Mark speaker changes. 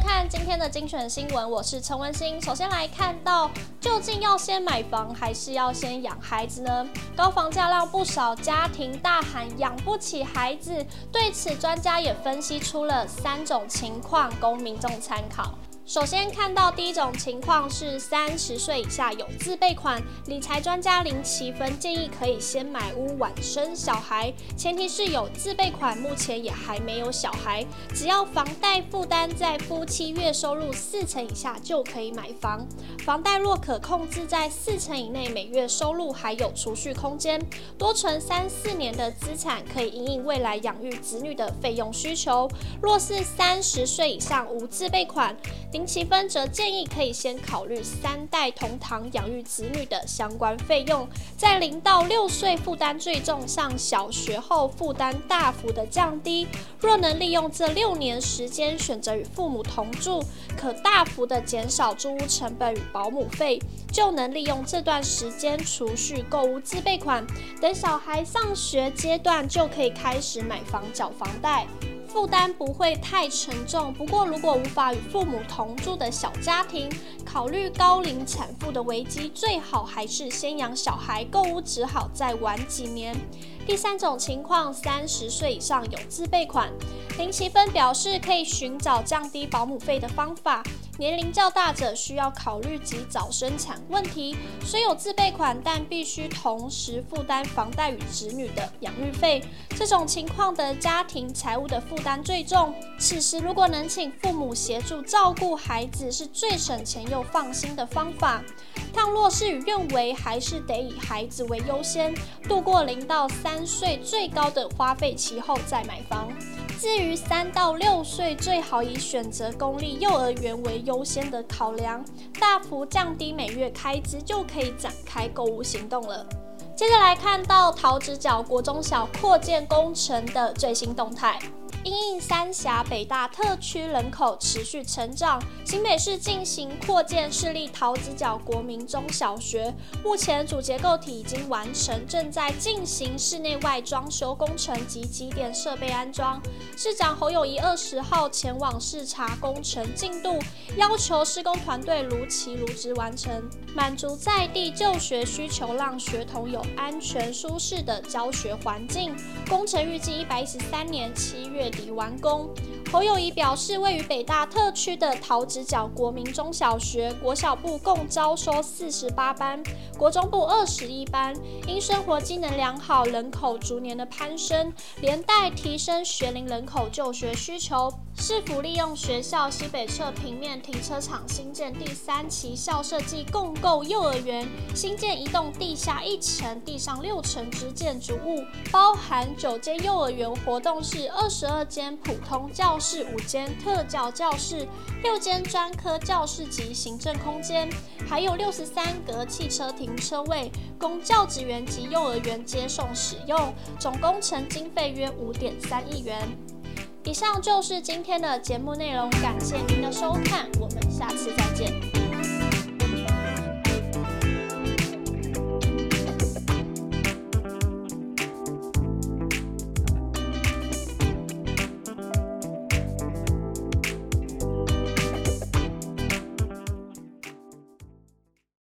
Speaker 1: 看今天的精选新闻，我是陈文心。首先来看到，究竟要先买房还是要先养孩子呢？高房价让不少家庭大喊养不起孩子，对此专家也分析出了三种情况，供民众参考。首先看到第一种情况是三十岁以下有自备款，理财专家林奇芬建议可以先买屋晚生小孩，前提是有自备款，目前也还没有小孩，只要房贷负担在夫妻月收入四成以下就可以买房。房贷若可控制在四成以内，每月收入还有储蓄空间，多存三四年的资产可以因应未来养育子女的费用需求。若是三十岁以上无自备款，林奇芬则建议可以先考虑三代同堂养育子女的相关费用，在零到六岁负担最重，上小学后负担大幅的降低。若能利用这六年时间选择与父母同住，可大幅的减少租屋成本与保姆费，就能利用这段时间储蓄购屋自备款，等小孩上学阶段就可以开始买房缴房贷。负担不会太沉重，不过如果无法与父母同住的小家庭，考虑高龄产妇的危机，最好还是先养小孩，购屋只好再晚几年。第三种情况，三十岁以上有自备款，林奇芬表示可以寻找降低保姆费的方法。年龄较大者需要考虑及早生产问题，虽有自备款，但必须同时负担房贷与子女的养育费。这种情况的家庭财务的负担最重。此时如果能请父母协助照顾孩子，是最省钱又放心的方法。倘若事与愿违，还是得以孩子为优先，度过零到三岁最高的花费期后再买房。至于三到六岁，最好以选择公立幼儿园为优先的考量，大幅降低每月开支，就可以展开购物行动了。接着来看到桃子角国中小扩建工程的最新动态。因应三峡北大特区人口持续成长，新北市进行扩建市立桃子角国民中小学，目前主结构体已经完成，正在进行室内外装修工程及机电设备安装。市长侯友谊二十号前往视察工程进度，要求施工团队如期如职完成，满足在地就学需求，让学童有安全舒适的教学环境。工程预计一百一十三年七月月底完工。侯友宜表示，位于北大特区的桃子脚国民中小学国小部共招收四十八班，国中部二十一班。因生活机能良好，人口逐年的攀升，连带提升学龄人口就学需求。市府利用学校西北侧平面停车场新建第三期校设计共构幼儿园，新建一栋地下一层、地上六层之建筑物，包含九间幼儿园活动室、二十二间普通教是、五间特教教室、六间专科教室及行政空间，还有六十三格汽车停车位，供教职员及幼儿园接送使用。总工程经费约五点三亿元。以上就是今天的节目内容，感谢您的收看，我们下次再见。